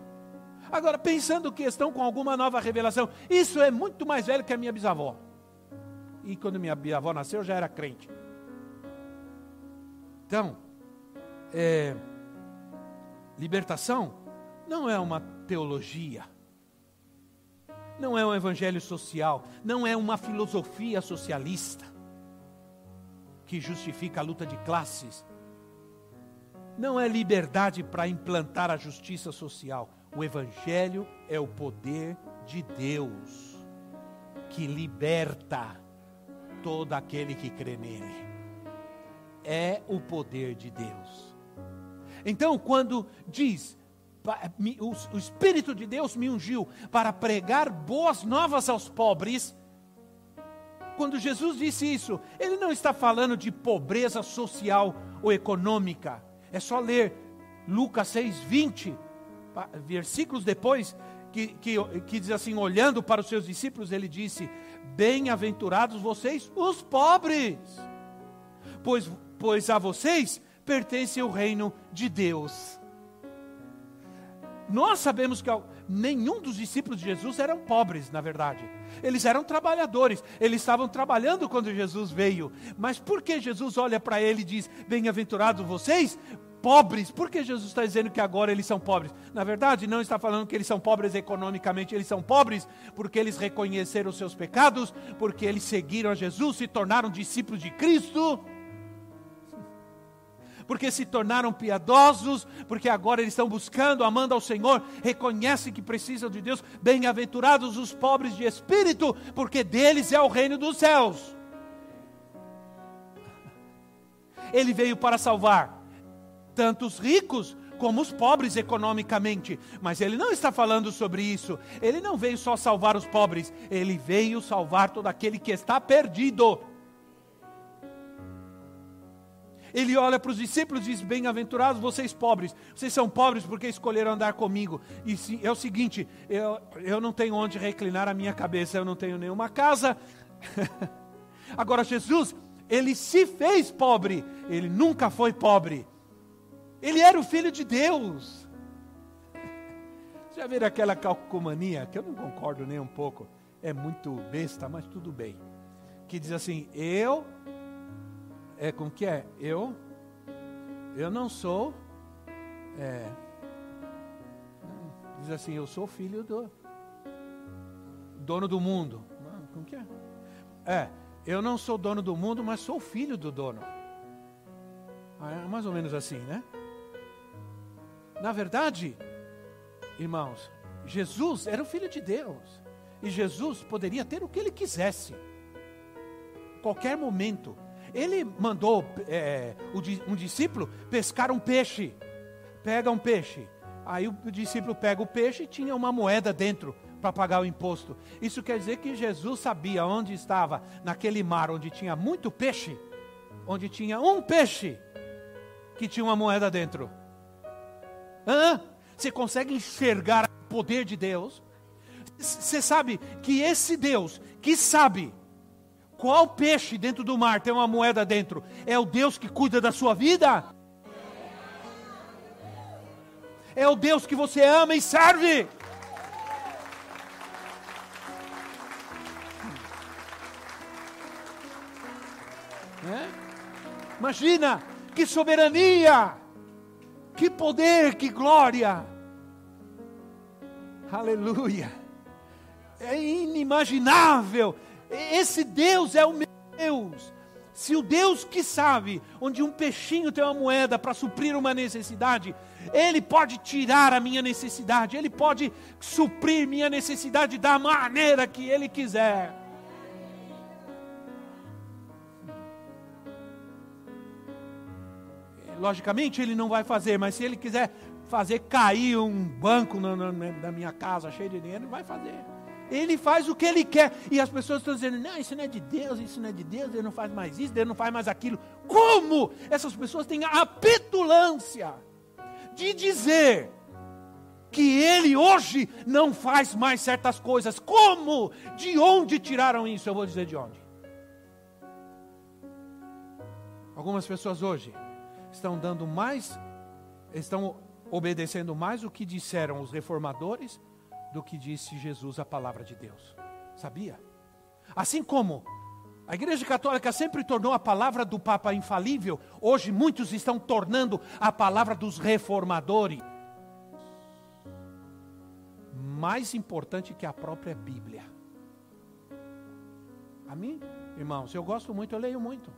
Agora, pensando que estão com alguma nova revelação, isso é muito mais velho que a minha bisavó. E quando minha bisavó nasceu, eu já era crente. Então, é, libertação não é uma teologia, não é um evangelho social, não é uma filosofia socialista que justifica a luta de classes, não é liberdade para implantar a justiça social. O Evangelho é o poder de Deus que liberta todo aquele que crê nele. É o poder de Deus. Então, quando diz, o Espírito de Deus me ungiu para pregar boas novas aos pobres, quando Jesus disse isso, ele não está falando de pobreza social ou econômica é só ler Lucas 6, 20, versículos depois, que, que, que diz assim: olhando para os seus discípulos, ele disse: Bem-aventurados vocês, os pobres, pois, pois a vocês pertence o reino de Deus. Nós sabemos que nenhum dos discípulos de Jesus eram pobres, na verdade. Eles eram trabalhadores, eles estavam trabalhando quando Jesus veio. Mas por que Jesus olha para ele e diz: Bem-aventurados vocês, pobres? Por que Jesus está dizendo que agora eles são pobres? Na verdade, não está falando que eles são pobres economicamente, eles são pobres porque eles reconheceram os seus pecados, porque eles seguiram a Jesus, se tornaram discípulos de Cristo. Porque se tornaram piedosos, porque agora eles estão buscando, amando ao Senhor, reconhecem que precisam de Deus. Bem-aventurados os pobres de espírito, porque deles é o reino dos céus. Ele veio para salvar tanto os ricos como os pobres economicamente. Mas ele não está falando sobre isso. Ele não veio só salvar os pobres, ele veio salvar todo aquele que está perdido. Ele olha para os discípulos e diz: Bem-aventurados vocês pobres, vocês são pobres porque escolheram andar comigo. E é o seguinte: eu, eu não tenho onde reclinar a minha cabeça, eu não tenho nenhuma casa. Agora, Jesus, ele se fez pobre, ele nunca foi pobre. Ele era o filho de Deus. Já viram aquela calcomania, que eu não concordo nem um pouco, é muito besta, mas tudo bem. Que diz assim: Eu, é como que é? Eu, eu não sou, é, diz assim: Eu sou filho do dono do mundo. Como que é? É, eu não sou dono do mundo, mas sou filho do dono. Ah, é mais ou menos assim, né? Na verdade, irmãos, Jesus era o Filho de Deus. E Jesus poderia ter o que ele quisesse. Qualquer momento. Ele mandou é, um discípulo pescar um peixe. Pega um peixe. Aí o discípulo pega o peixe e tinha uma moeda dentro para pagar o imposto. Isso quer dizer que Jesus sabia onde estava, naquele mar onde tinha muito peixe, onde tinha um peixe que tinha uma moeda dentro. Hã? Você consegue enxergar o poder de Deus? Você sabe que esse Deus que sabe qual peixe dentro do mar tem uma moeda dentro, é o Deus que cuida da sua vida? É o Deus que você ama e serve. É? Imagina que soberania! Que poder, que glória! Aleluia! É inimaginável. Esse Deus é o meu Deus. Se o Deus que sabe onde um peixinho tem uma moeda para suprir uma necessidade, Ele pode tirar a minha necessidade, Ele pode suprir minha necessidade da maneira que Ele quiser. logicamente ele não vai fazer, mas se ele quiser fazer cair um banco na, na, na minha casa cheio de dinheiro, ele vai fazer. Ele faz o que ele quer. E as pessoas estão dizendo: não, isso não é de Deus, isso não é de Deus, ele não faz mais isso, ele não faz mais aquilo. Como essas pessoas têm a petulância de dizer que ele hoje não faz mais certas coisas? Como? De onde tiraram isso? Eu vou dizer de onde. Algumas pessoas hoje estão dando mais, estão obedecendo mais o que disseram os reformadores do que disse Jesus, a palavra de Deus. Sabia? Assim como a Igreja Católica sempre tornou a palavra do Papa infalível, hoje muitos estão tornando a palavra dos reformadores mais importante que a própria Bíblia. A mim, irmãos, eu gosto muito, eu leio muito.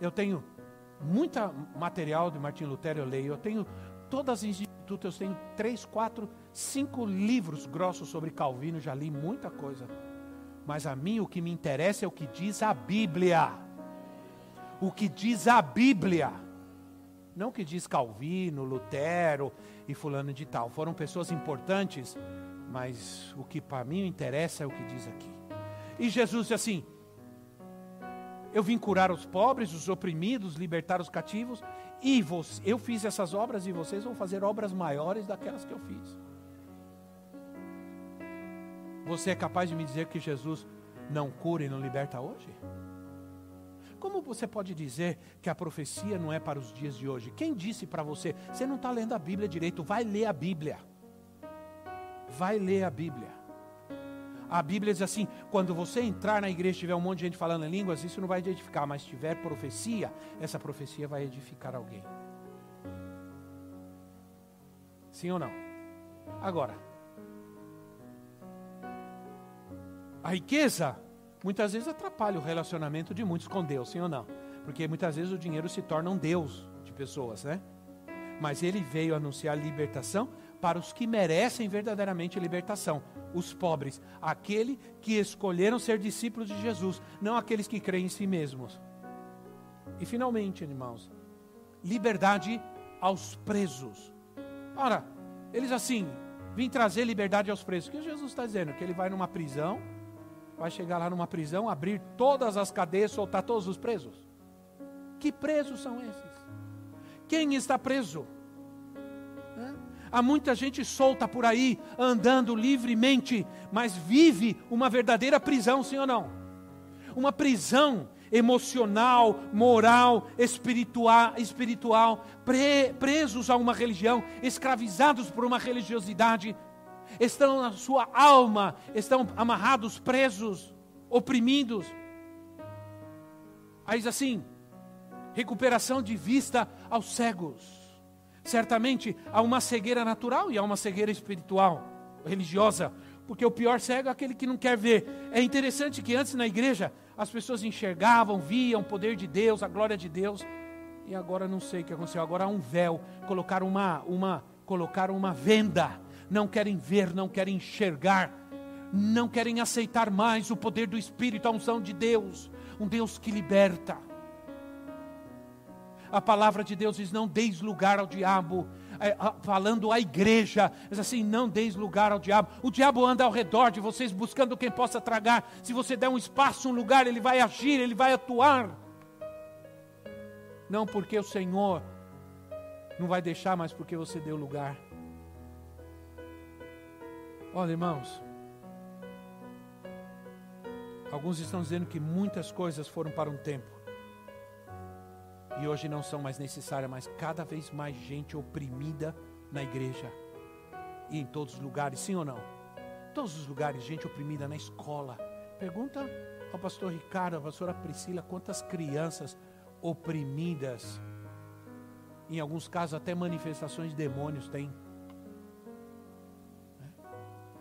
Eu tenho muita material de Martim Lutero eu leio. Eu tenho todas as institutos, eu tenho três, quatro, cinco livros grossos sobre Calvino, já li muita coisa. Mas a mim o que me interessa é o que diz a Bíblia. O que diz a Bíblia. Não o que diz Calvino, Lutero e fulano de tal. Foram pessoas importantes, mas o que para mim interessa é o que diz aqui. E Jesus disse assim: eu vim curar os pobres, os oprimidos, libertar os cativos. E você, eu fiz essas obras e vocês vão fazer obras maiores daquelas que eu fiz. Você é capaz de me dizer que Jesus não cura e não liberta hoje? Como você pode dizer que a profecia não é para os dias de hoje? Quem disse para você? Você não está lendo a Bíblia direito, vai ler a Bíblia. Vai ler a Bíblia. A Bíblia diz assim: quando você entrar na igreja e tiver um monte de gente falando em línguas, isso não vai edificar, mas se tiver profecia, essa profecia vai edificar alguém. Sim ou não? Agora, a riqueza muitas vezes atrapalha o relacionamento de muitos com Deus, sim ou não? Porque muitas vezes o dinheiro se torna um Deus de pessoas, né? Mas ele veio anunciar libertação para os que merecem verdadeiramente libertação, os pobres, aquele que escolheram ser discípulos de Jesus, não aqueles que creem em si mesmos. E finalmente, irmãos, liberdade aos presos. Ora, eles assim, vim trazer liberdade aos presos. O que Jesus está dizendo? Que ele vai numa prisão, vai chegar lá numa prisão, abrir todas as cadeias, soltar todos os presos. Que presos são esses? Quem está preso? Há muita gente solta por aí, andando livremente, mas vive uma verdadeira prisão, sim ou não? Uma prisão emocional, moral, espiritual, espiritual pre, presos a uma religião, escravizados por uma religiosidade, estão na sua alma, estão amarrados, presos, oprimidos. Aí diz assim: recuperação de vista aos cegos. Certamente há uma cegueira natural e há uma cegueira espiritual, religiosa, porque o pior cego é aquele que não quer ver. É interessante que antes na igreja as pessoas enxergavam, viam o poder de Deus, a glória de Deus, e agora não sei o que aconteceu. Agora há um véu, colocaram uma, uma, colocaram uma venda. Não querem ver, não querem enxergar, não querem aceitar mais o poder do Espírito, a unção de Deus, um Deus que liberta. A palavra de Deus diz: não deis lugar ao diabo. É, falando à igreja, diz assim: não deis lugar ao diabo. O diabo anda ao redor de vocês buscando quem possa tragar. Se você der um espaço, um lugar, ele vai agir, ele vai atuar. Não porque o Senhor não vai deixar, mas porque você deu lugar. Olha, irmãos, alguns estão dizendo que muitas coisas foram para um tempo e hoje não são mais necessárias, mas cada vez mais gente oprimida na igreja e em todos os lugares, sim ou não? Todos os lugares, gente oprimida na escola. Pergunta ao pastor Ricardo, à pastora Priscila, quantas crianças oprimidas, em alguns casos até manifestações de demônios tem.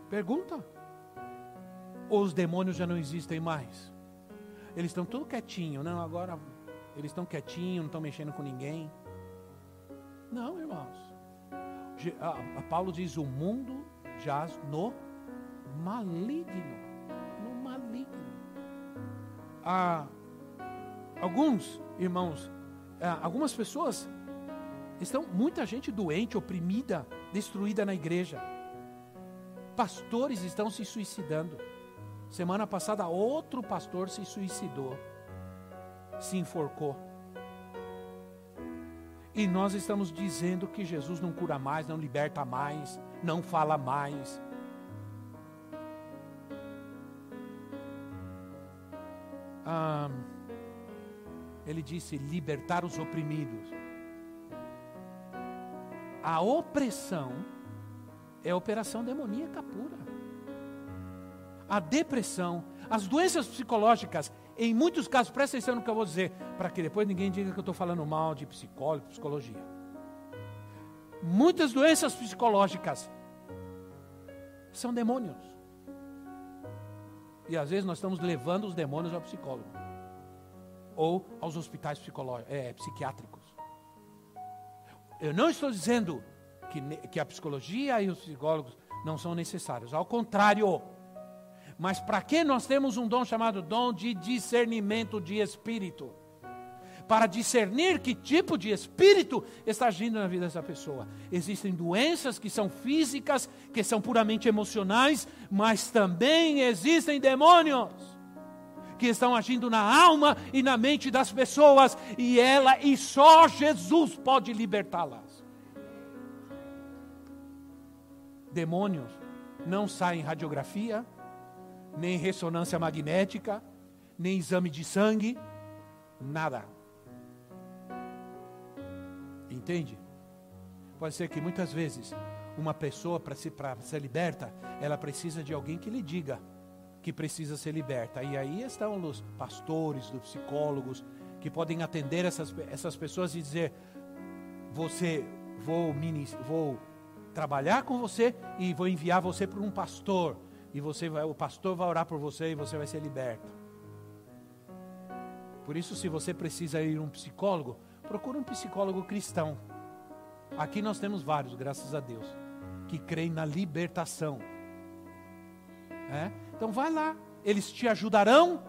Pergunta. Ou os demônios já não existem mais? Eles estão tudo quietinho, não, agora eles estão quietinhos, não estão mexendo com ninguém. Não, irmãos. A, Paulo diz: o mundo jaz no maligno. No maligno. Ah, alguns irmãos, ah, algumas pessoas estão, muita gente doente, oprimida, destruída na igreja. Pastores estão se suicidando. Semana passada, outro pastor se suicidou se enforcou. E nós estamos dizendo que Jesus não cura mais, não liberta mais, não fala mais. Ah, ele disse: libertar os oprimidos. A opressão é operação demoníaca pura. A depressão, as doenças psicológicas, em muitos casos, presta atenção no que eu vou dizer, para que depois ninguém diga que eu estou falando mal de psicólogo, psicologia. Muitas doenças psicológicas são demônios. E às vezes nós estamos levando os demônios ao psicólogo ou aos hospitais é, psiquiátricos. Eu não estou dizendo que, que a psicologia e os psicólogos não são necessários, ao contrário. Mas para que nós temos um dom chamado dom de discernimento de espírito? Para discernir que tipo de espírito está agindo na vida dessa pessoa. Existem doenças que são físicas, que são puramente emocionais, mas também existem demônios que estão agindo na alma e na mente das pessoas, e ela e só Jesus pode libertá-las. Demônios não saem em radiografia, nem ressonância magnética, nem exame de sangue, nada. Entende? Pode ser que muitas vezes uma pessoa para ser, ser liberta, ela precisa de alguém que lhe diga que precisa ser liberta. E aí estão os pastores, os psicólogos, que podem atender essas, essas pessoas e dizer: Você, vou, vou trabalhar com você e vou enviar você para um pastor e você vai, o pastor vai orar por você e você vai ser liberto. Por isso, se você precisa ir um psicólogo, procura um psicólogo cristão. Aqui nós temos vários, graças a Deus, que creem na libertação. É? Então vai lá, eles te ajudarão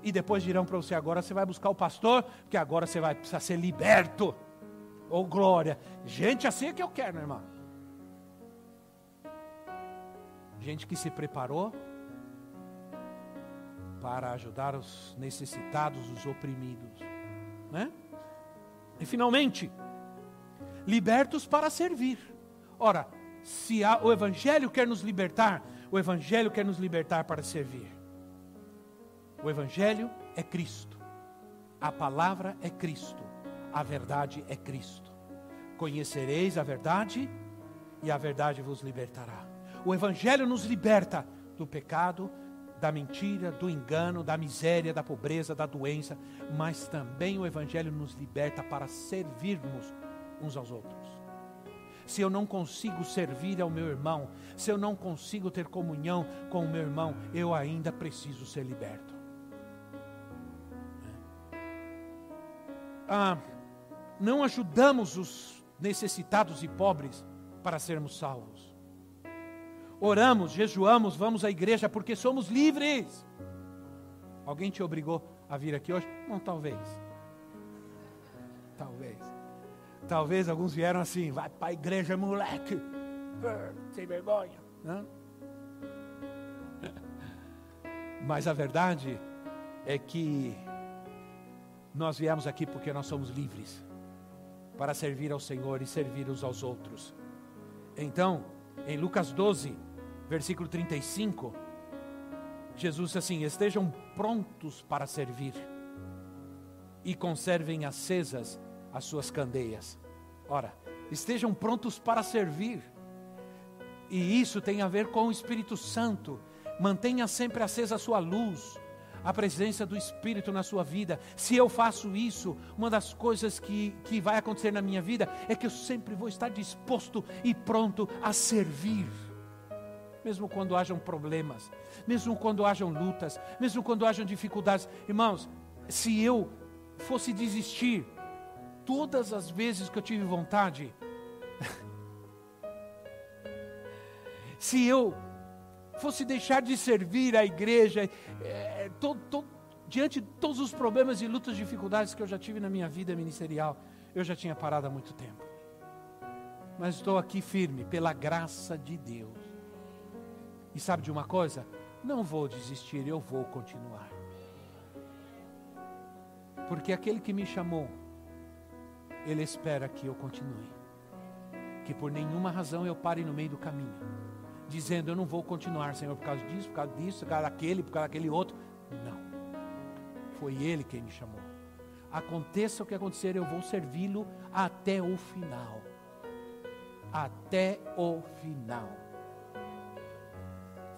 e depois dirão para você: agora você vai buscar o pastor, porque agora você vai precisar ser liberto. Ou oh, glória. Gente assim é que eu quero, meu irmão. Gente que se preparou para ajudar os necessitados, os oprimidos, né? E finalmente, libertos para servir. Ora, se há, o evangelho quer nos libertar, o evangelho quer nos libertar para servir. O evangelho é Cristo. A palavra é Cristo. A verdade é Cristo. Conhecereis a verdade e a verdade vos libertará. O evangelho nos liberta do pecado, da mentira, do engano, da miséria, da pobreza, da doença, mas também o Evangelho nos liberta para servirmos uns aos outros. Se eu não consigo servir ao meu irmão, se eu não consigo ter comunhão com o meu irmão, eu ainda preciso ser liberto. Ah, não ajudamos os necessitados e pobres para sermos salvos oramos, jejuamos, vamos à igreja porque somos livres. Alguém te obrigou a vir aqui hoje? Não, talvez. Talvez. Talvez alguns vieram assim, vai para a igreja, moleque. Sem vergonha. Não? Mas a verdade é que nós viemos aqui porque nós somos livres para servir ao Senhor e servir uns aos outros. Então, em Lucas 12, versículo 35, Jesus disse assim: Estejam prontos para servir e conservem acesas as suas candeias. Ora, estejam prontos para servir. E isso tem a ver com o Espírito Santo. Mantenha sempre acesa a sua luz a presença do Espírito na sua vida. Se eu faço isso, uma das coisas que, que vai acontecer na minha vida é que eu sempre vou estar disposto e pronto a servir mesmo quando hajam problemas, mesmo quando hajam lutas, mesmo quando hajam dificuldades. Irmãos, se eu fosse desistir todas as vezes que eu tive vontade, se eu fosse deixar de servir a igreja, é, diante de todos os problemas e lutas e dificuldades que eu já tive na minha vida ministerial, eu já tinha parado há muito tempo. Mas estou aqui firme, pela graça de Deus. E sabe de uma coisa? Não vou desistir, eu vou continuar. Porque aquele que me chamou, ele espera que eu continue. Que por nenhuma razão eu pare no meio do caminho, dizendo eu não vou continuar, Senhor, por causa disso, por causa disso, por causa daquele, por causa daquele outro. Não. Foi ele quem me chamou. Aconteça o que acontecer, eu vou servi-lo até o final. Até o final.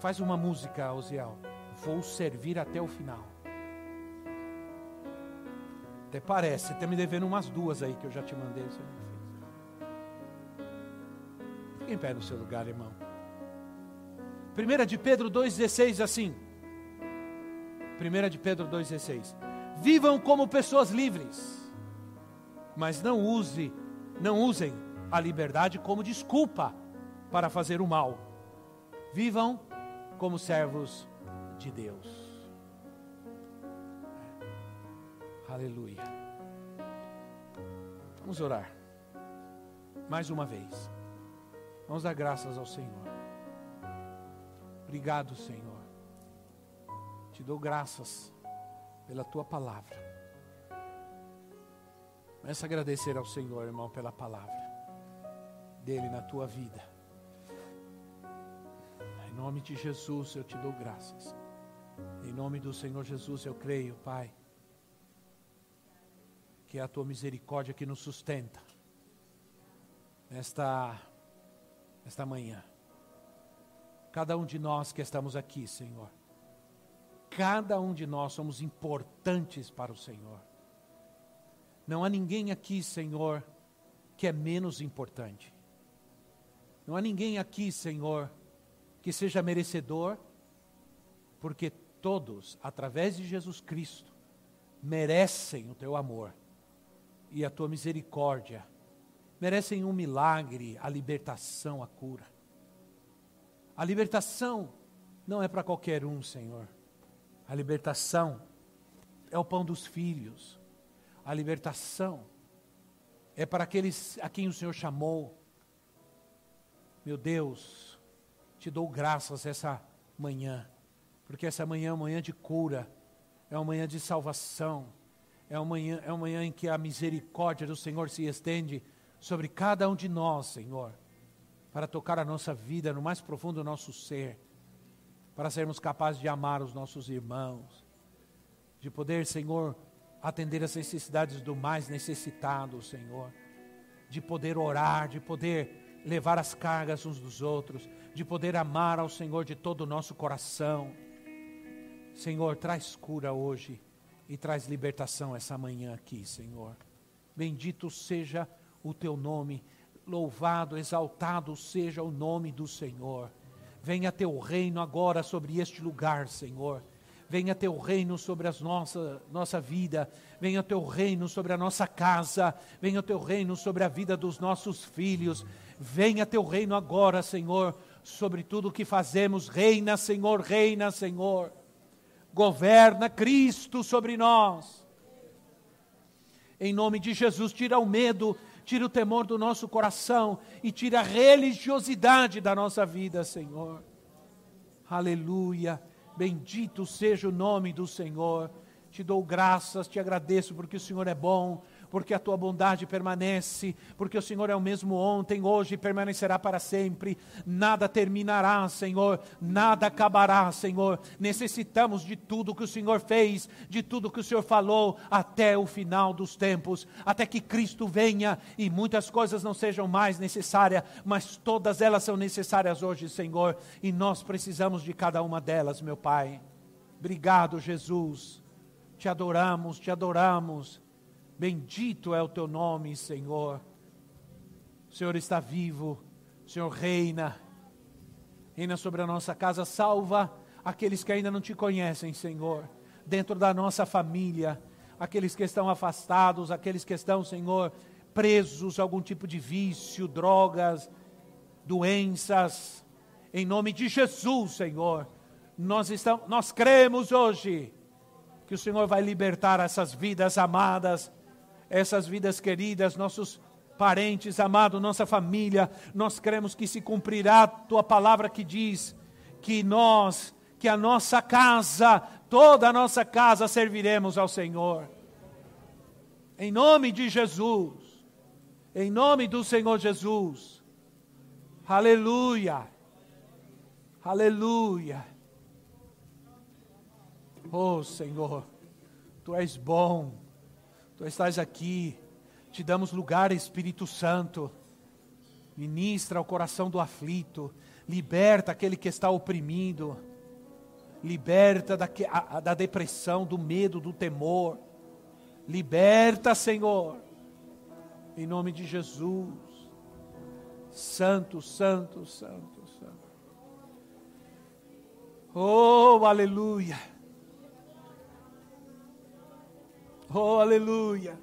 Faz uma música, Osiel. Vou servir até o final. Até parece, você está me devendo umas duas aí que eu já te mandei, você não fez. Fique em pé no seu lugar, irmão. 1 de Pedro 2,16 assim. 1 de Pedro 2,16. Vivam como pessoas livres, mas não use, não usem a liberdade como desculpa para fazer o mal. Vivam como servos de Deus. Aleluia. Vamos orar. Mais uma vez. Vamos dar graças ao Senhor. Obrigado, Senhor. Te dou graças pela tua palavra. Começa a agradecer ao Senhor, irmão, pela palavra dele na tua vida. Em nome de Jesus eu te dou graças. Em nome do Senhor Jesus eu creio, Pai, que é a tua misericórdia que nos sustenta nesta, nesta manhã. Cada um de nós que estamos aqui, Senhor, cada um de nós somos importantes para o Senhor. Não há ninguém aqui, Senhor, que é menos importante. Não há ninguém aqui, Senhor, que seja merecedor, porque todos, através de Jesus Cristo, merecem o teu amor. e a tua misericórdia merecem um milagre, a libertação, a cura. A libertação não é para qualquer um, Senhor. A libertação é o pão dos filhos. A libertação é para aqueles a quem o Senhor chamou. Meu Deus, te dou graças essa manhã, porque essa manhã é uma manhã de cura, é uma manhã de salvação, é uma manhã, é uma manhã em que a misericórdia do Senhor se estende sobre cada um de nós, Senhor, para tocar a nossa vida no mais profundo do nosso ser, para sermos capazes de amar os nossos irmãos, de poder, Senhor, atender as necessidades do mais necessitado, Senhor, de poder orar, de poder levar as cargas uns dos outros, de poder amar ao Senhor de todo o nosso coração. Senhor, traz cura hoje e traz libertação essa manhã aqui, Senhor. Bendito seja o teu nome, louvado, exaltado seja o nome do Senhor. Venha teu reino agora sobre este lugar, Senhor. Venha teu reino sobre a nossa, nossa vida, venha teu reino sobre a nossa casa, venha teu reino sobre a vida dos nossos filhos, venha teu reino agora, Senhor, sobre tudo o que fazemos. Reina, Senhor, reina, Senhor. Governa Cristo sobre nós. Em nome de Jesus, tira o medo, tira o temor do nosso coração e tira a religiosidade da nossa vida, Senhor. Aleluia. Bendito seja o nome do Senhor. Te dou graças, te agradeço porque o Senhor é bom, porque a tua bondade permanece, porque o Senhor é o mesmo ontem, hoje e permanecerá para sempre. Nada terminará, Senhor, nada acabará, Senhor. Necessitamos de tudo que o Senhor fez, de tudo que o Senhor falou, até o final dos tempos, até que Cristo venha e muitas coisas não sejam mais necessárias, mas todas elas são necessárias hoje, Senhor, e nós precisamos de cada uma delas, meu Pai. Obrigado, Jesus. Te adoramos, te adoramos. Bendito é o teu nome, Senhor. O Senhor está vivo, o Senhor reina, reina sobre a nossa casa, salva aqueles que ainda não te conhecem, Senhor, dentro da nossa família, aqueles que estão afastados, aqueles que estão, Senhor, presos a algum tipo de vício, drogas, doenças, em nome de Jesus, Senhor. Nós, estamos, nós cremos hoje que o Senhor vai libertar essas vidas amadas essas vidas queridas, nossos parentes amados, nossa família, nós cremos que se cumprirá a tua palavra que diz que nós, que a nossa casa, toda a nossa casa serviremos ao Senhor. Em nome de Jesus, em nome do Senhor Jesus, aleluia, aleluia. Oh Senhor, Tu és bom, Tu estás aqui, te damos lugar, Espírito Santo. Ministra o coração do aflito, liberta aquele que está oprimido, liberta da, a, da depressão, do medo, do temor. Liberta, Senhor, em nome de Jesus. Santo, santo, santo, santo. Oh, aleluia. Oh, aleluia!